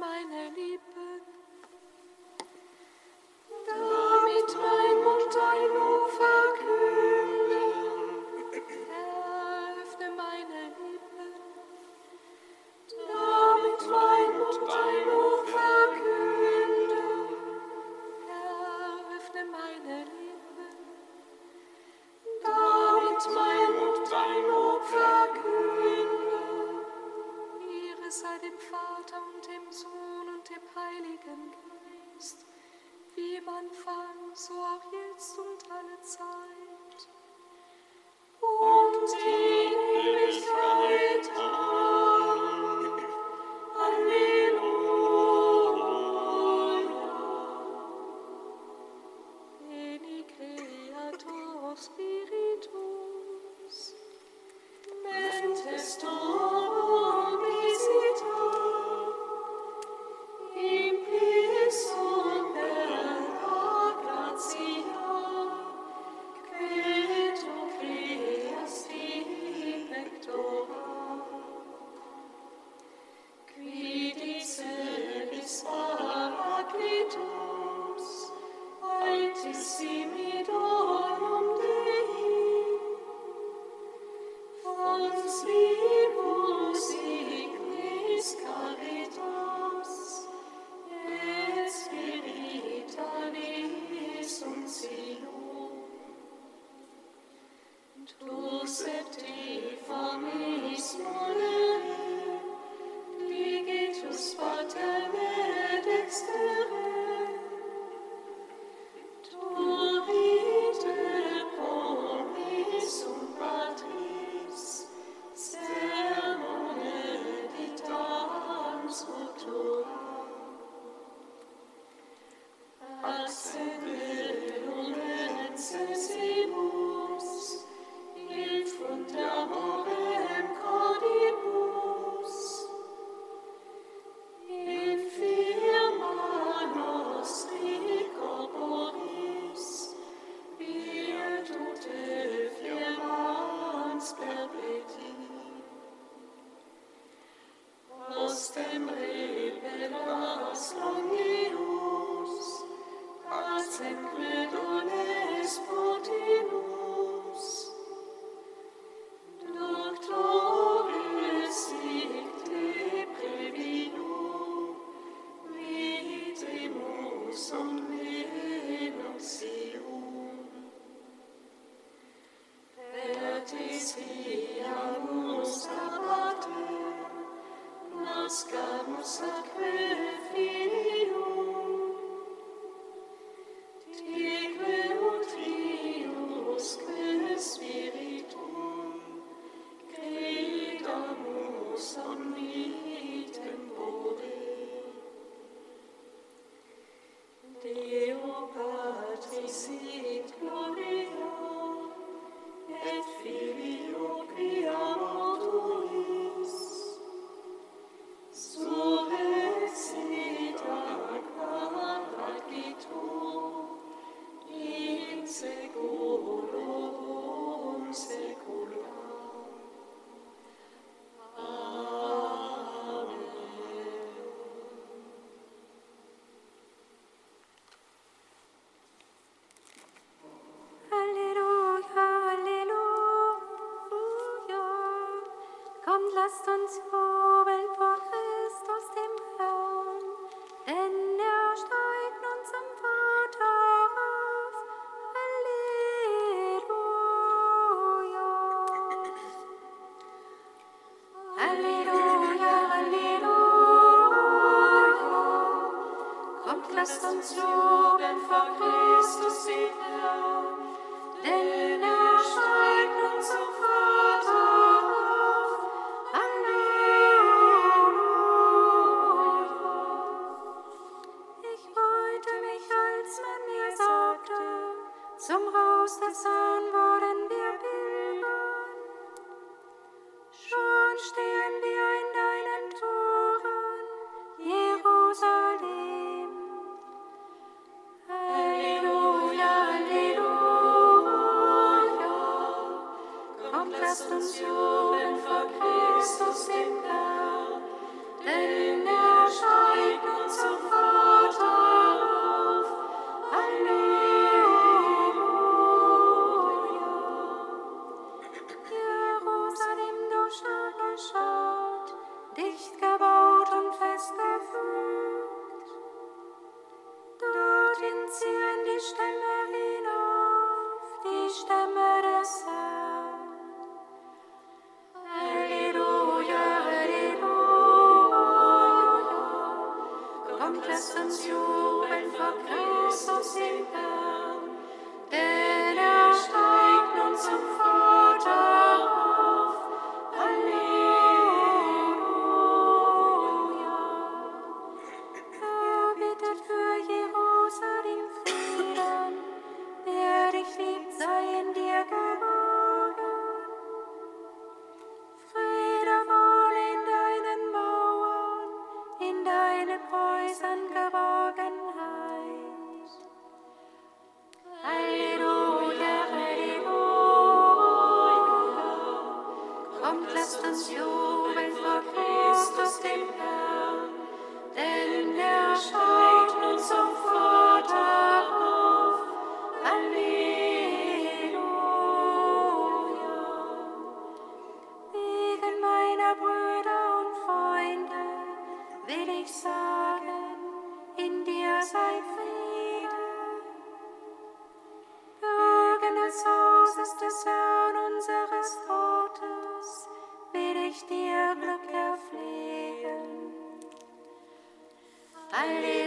meine Deo Patris et Gloria omnes sensioven for Christus in Herrn, Hallelujah.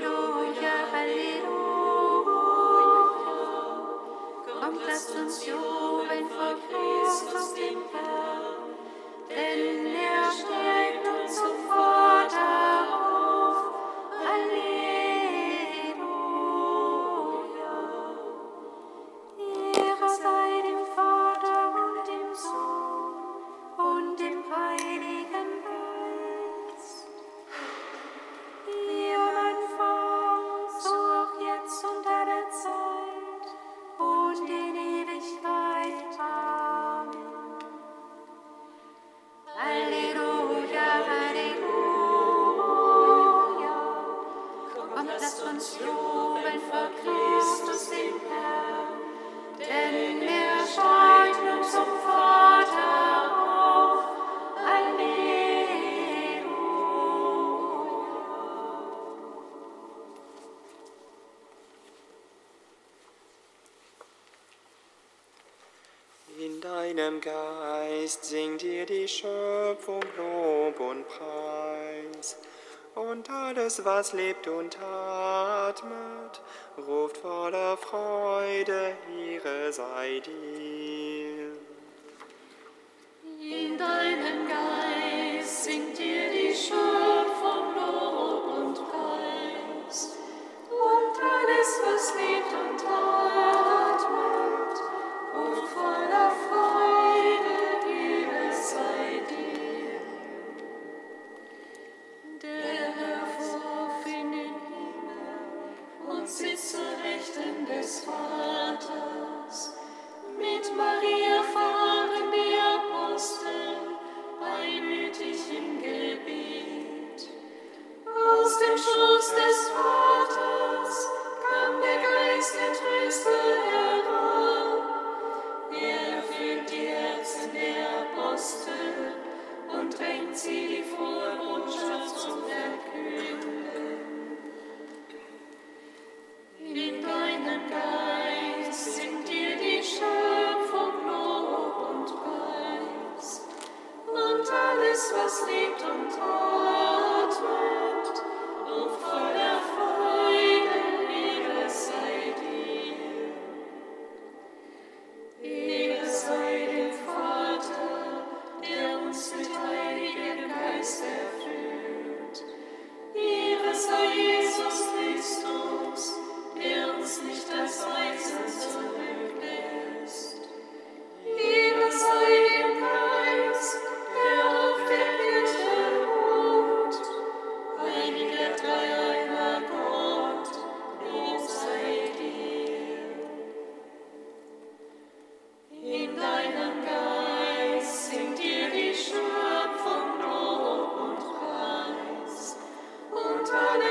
deinem Geist singt dir die Schöpfung Lob und Preis. Und alles, was lebt und atmet, ruft voller Freude, ihre sei dir.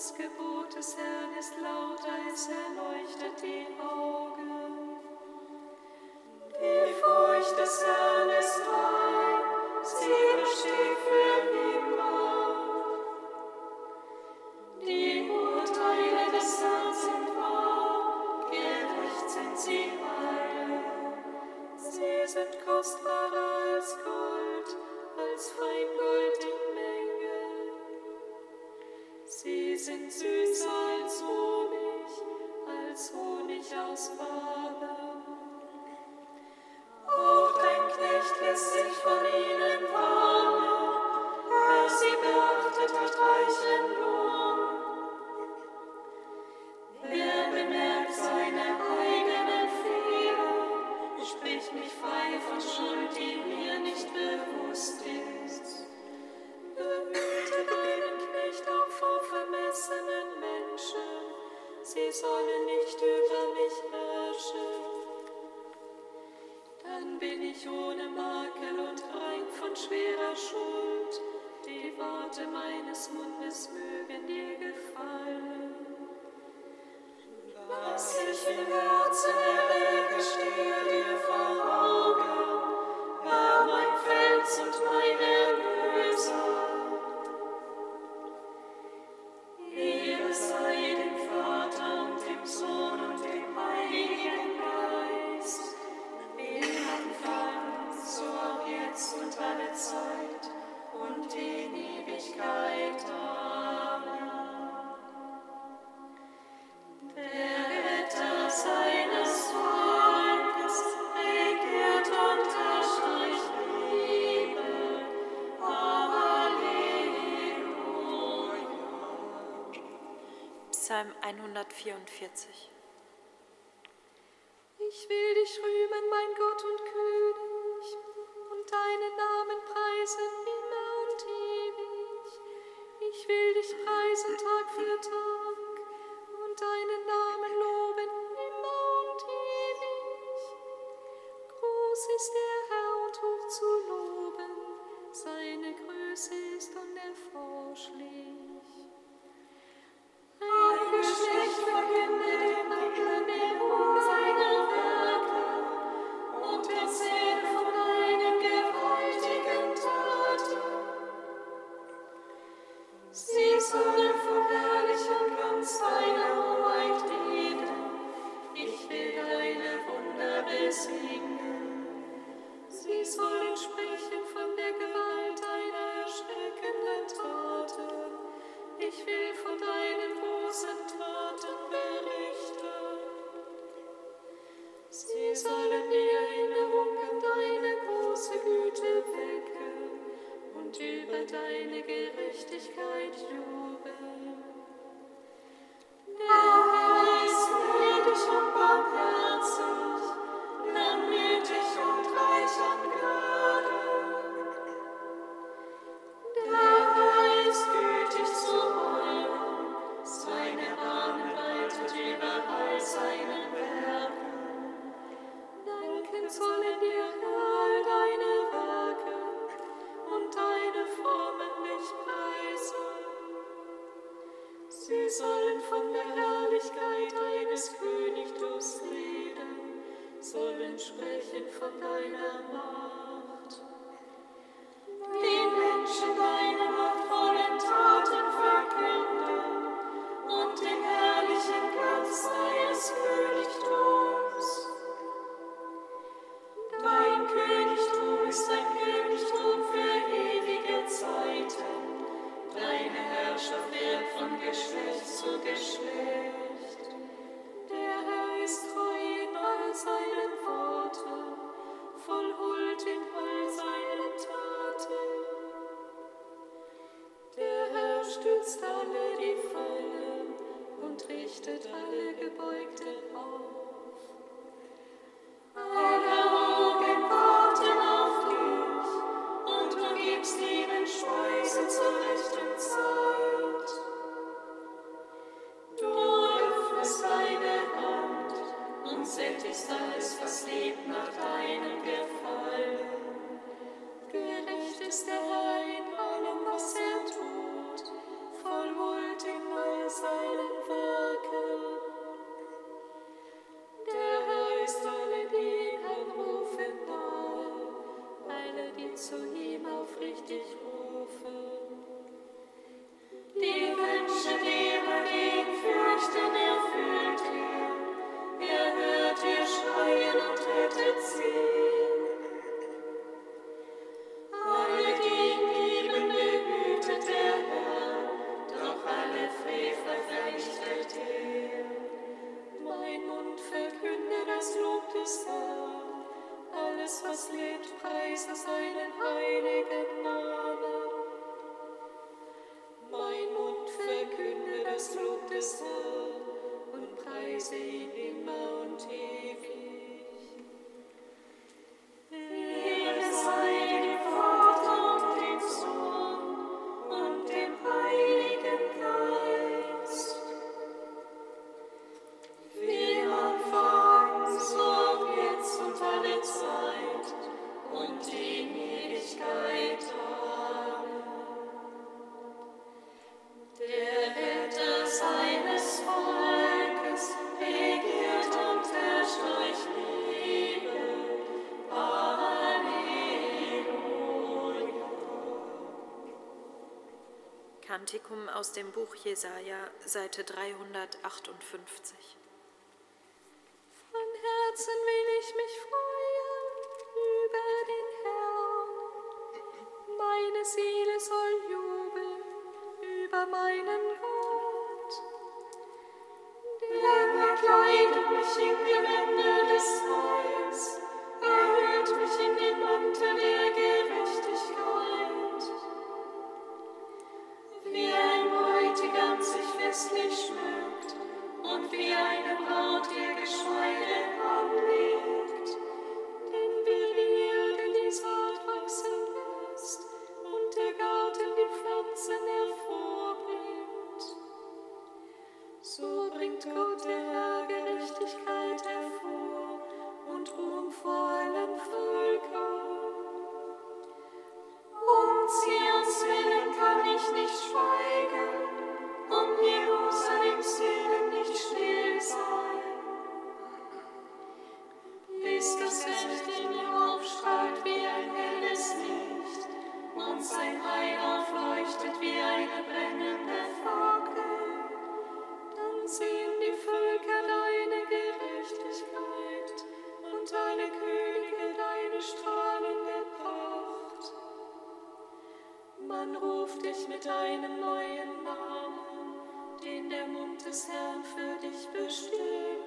Das Gebot des Herrn ist lauter, es erleuchtet die Augen. Die Furcht des Herrn Herrn bin ich ohne Makel und rein von schwerer Schuld. Die Worte meines Mundes mögen dir gefallen. Was ich im Herzen errege, stehe dir vor Augen. Herr, mein Fels und meine 444. Ich will dich rühmen, mein Gott und König, und deinen Namen preisen immer und ewig. Ich will dich preisen Tag für Tag und deinen Namen loben. stützt alle die Fallen und richtet alle Gebeugten auf. Alles, was lebt, preise seinen heiligen Namen. Kantikum aus dem Buch Jesaja, Seite 358. Von Herzen will ich mich freuen über den Herrn. Meine Seele soll jubeln über meinen Gott. Denn er kleidet mich in Gewänder des Heils. dich mit einem neuen Namen, den der Mund des Herrn für dich bestimmt.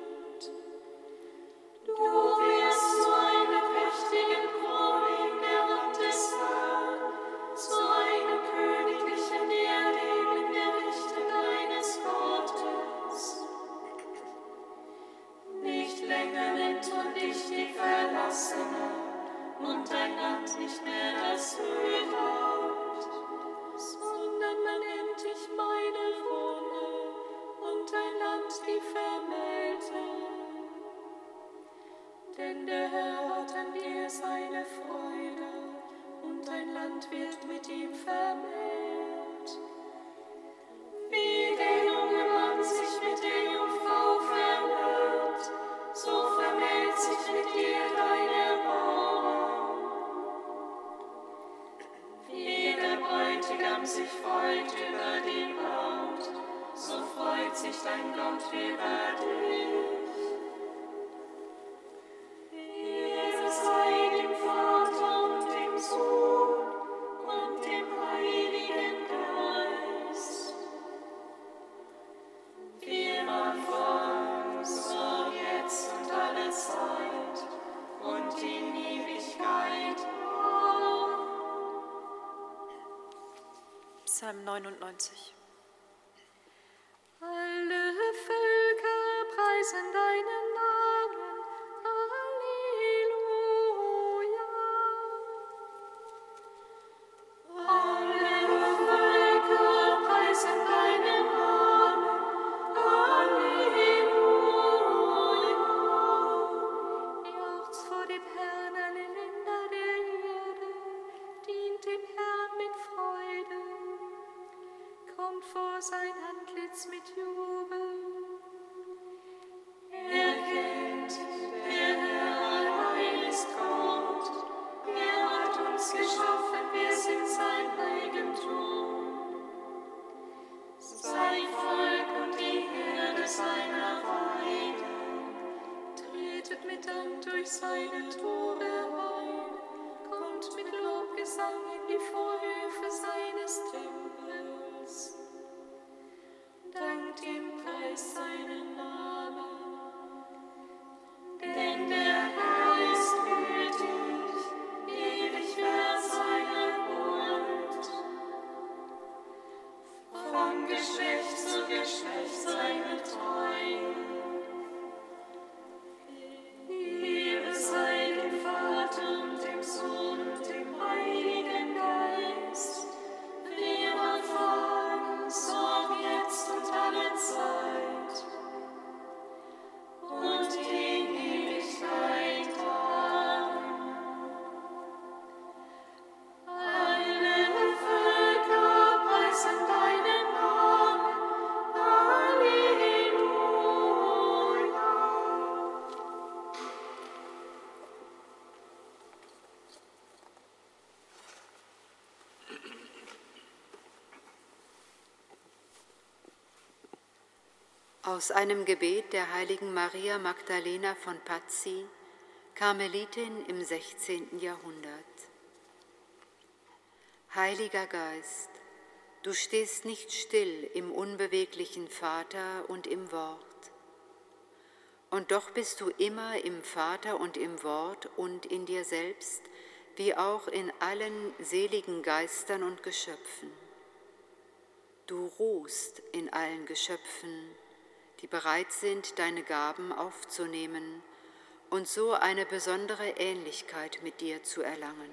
Lärm sich freut über die Braut, so freut sich dein Gott über dich. Aus einem Gebet der heiligen Maria Magdalena von Pazzi, Karmelitin im 16. Jahrhundert. Heiliger Geist, du stehst nicht still im unbeweglichen Vater und im Wort. Und doch bist du immer im Vater und im Wort und in dir selbst, wie auch in allen seligen Geistern und Geschöpfen. Du ruhst in allen Geschöpfen, die bereit sind, deine Gaben aufzunehmen und so eine besondere Ähnlichkeit mit dir zu erlangen.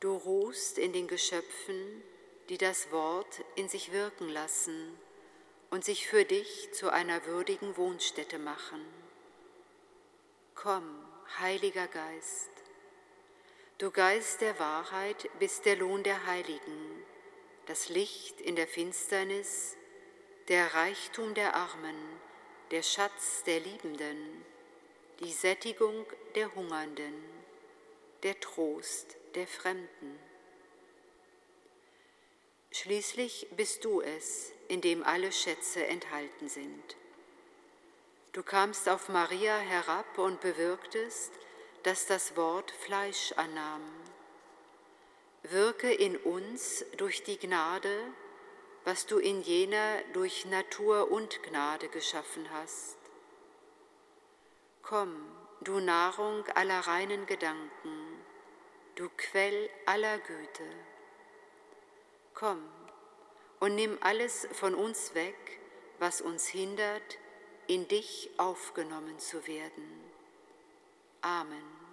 Du ruhst in den Geschöpfen, die das Wort in sich wirken lassen und sich für dich zu einer würdigen Wohnstätte machen. Komm, Heiliger Geist, du Geist der Wahrheit bist der Lohn der Heiligen, das Licht in der Finsternis, der Reichtum der Armen, der Schatz der Liebenden, die Sättigung der Hungernden, der Trost der Fremden. Schließlich bist du es, in dem alle Schätze enthalten sind. Du kamst auf Maria herab und bewirktest, dass das Wort Fleisch annahm. Wirke in uns durch die Gnade, was du in jener durch Natur und Gnade geschaffen hast. Komm, du Nahrung aller reinen Gedanken, du Quell aller Güte. Komm und nimm alles von uns weg, was uns hindert, in dich aufgenommen zu werden. Amen.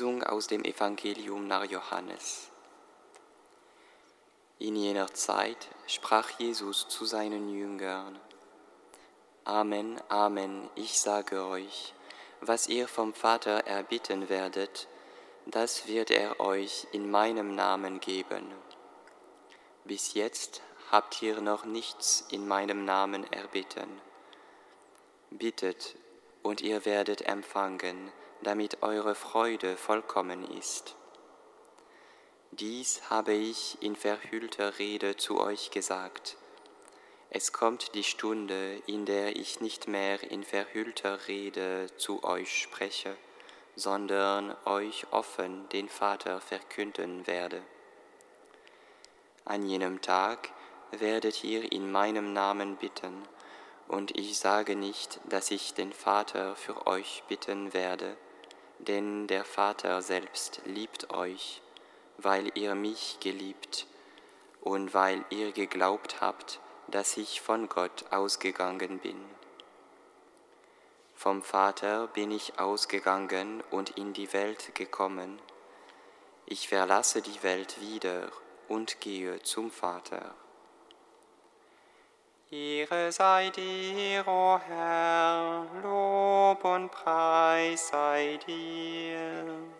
Lesung aus dem Evangelium nach Johannes. In jener Zeit sprach Jesus zu seinen Jüngern, Amen, Amen, ich sage euch, was ihr vom Vater erbitten werdet, das wird er euch in meinem Namen geben. Bis jetzt habt ihr noch nichts in meinem Namen erbitten. Bittet und ihr werdet empfangen, damit eure Freude vollkommen ist. Dies habe ich in verhüllter Rede zu euch gesagt. Es kommt die Stunde, in der ich nicht mehr in verhüllter Rede zu euch spreche, sondern euch offen den Vater verkünden werde. An jenem Tag werdet ihr in meinem Namen bitten, und ich sage nicht, dass ich den Vater für euch bitten werde, denn der Vater selbst liebt euch, weil ihr mich geliebt und weil ihr geglaubt habt, dass ich von Gott ausgegangen bin. Vom Vater bin ich ausgegangen und in die Welt gekommen. Ich verlasse die Welt wieder und gehe zum Vater. Ihre seid ihr, o oh Herr, und Preis sei dir.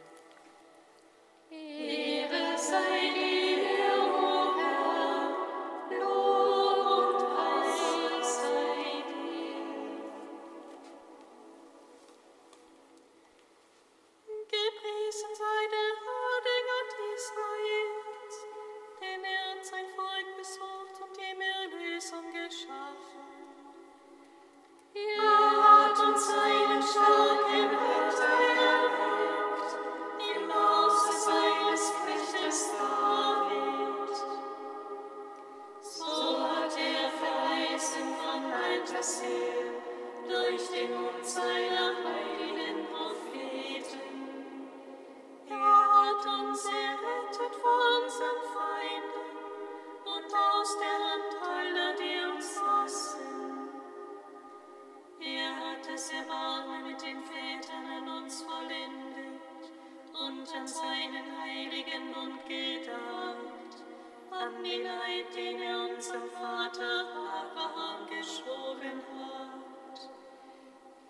an den Eid, er unserem Vater Abraham geschworen hat.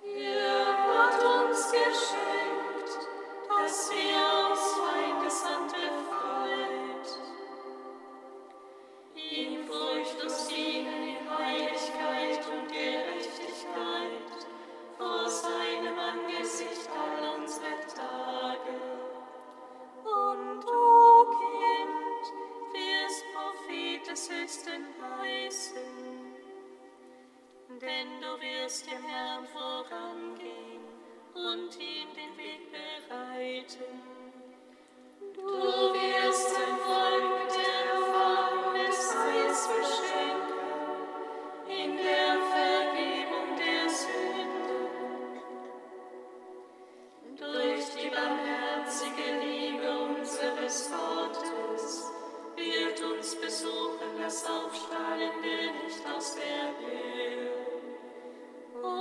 Er hat uns geschenkt, dass wir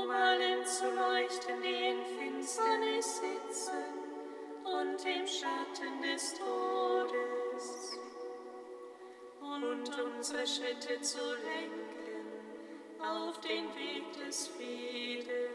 um allen zu leuchten, die in Finsternis sitzen und im Schatten des Todes, und unsere Schritte zu lenken auf den Weg des Friedens.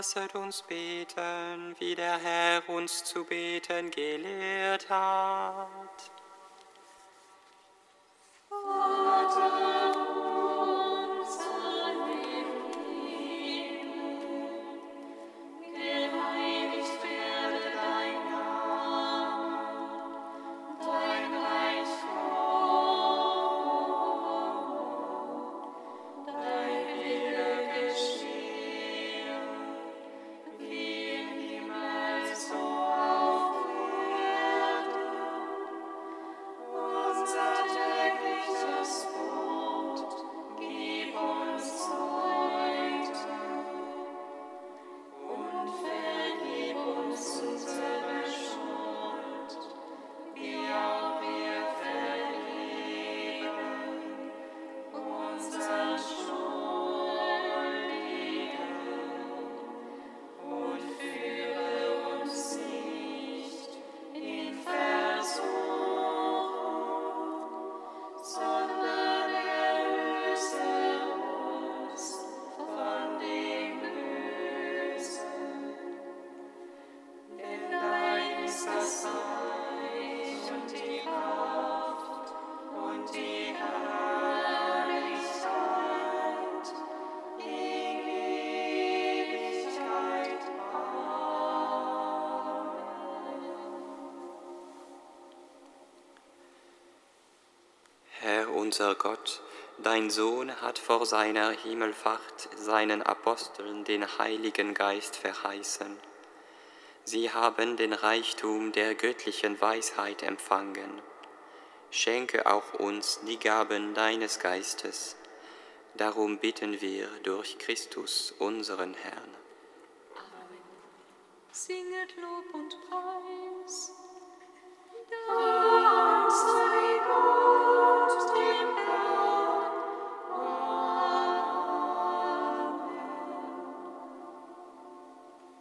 Lasset uns beten, wie der Herr uns zu beten gelehrt hat. Unser Gott, dein Sohn hat vor seiner Himmelfahrt seinen Aposteln den Heiligen Geist verheißen. Sie haben den Reichtum der göttlichen Weisheit empfangen. Schenke auch uns die Gaben deines Geistes. Darum bitten wir durch Christus, unseren Herrn.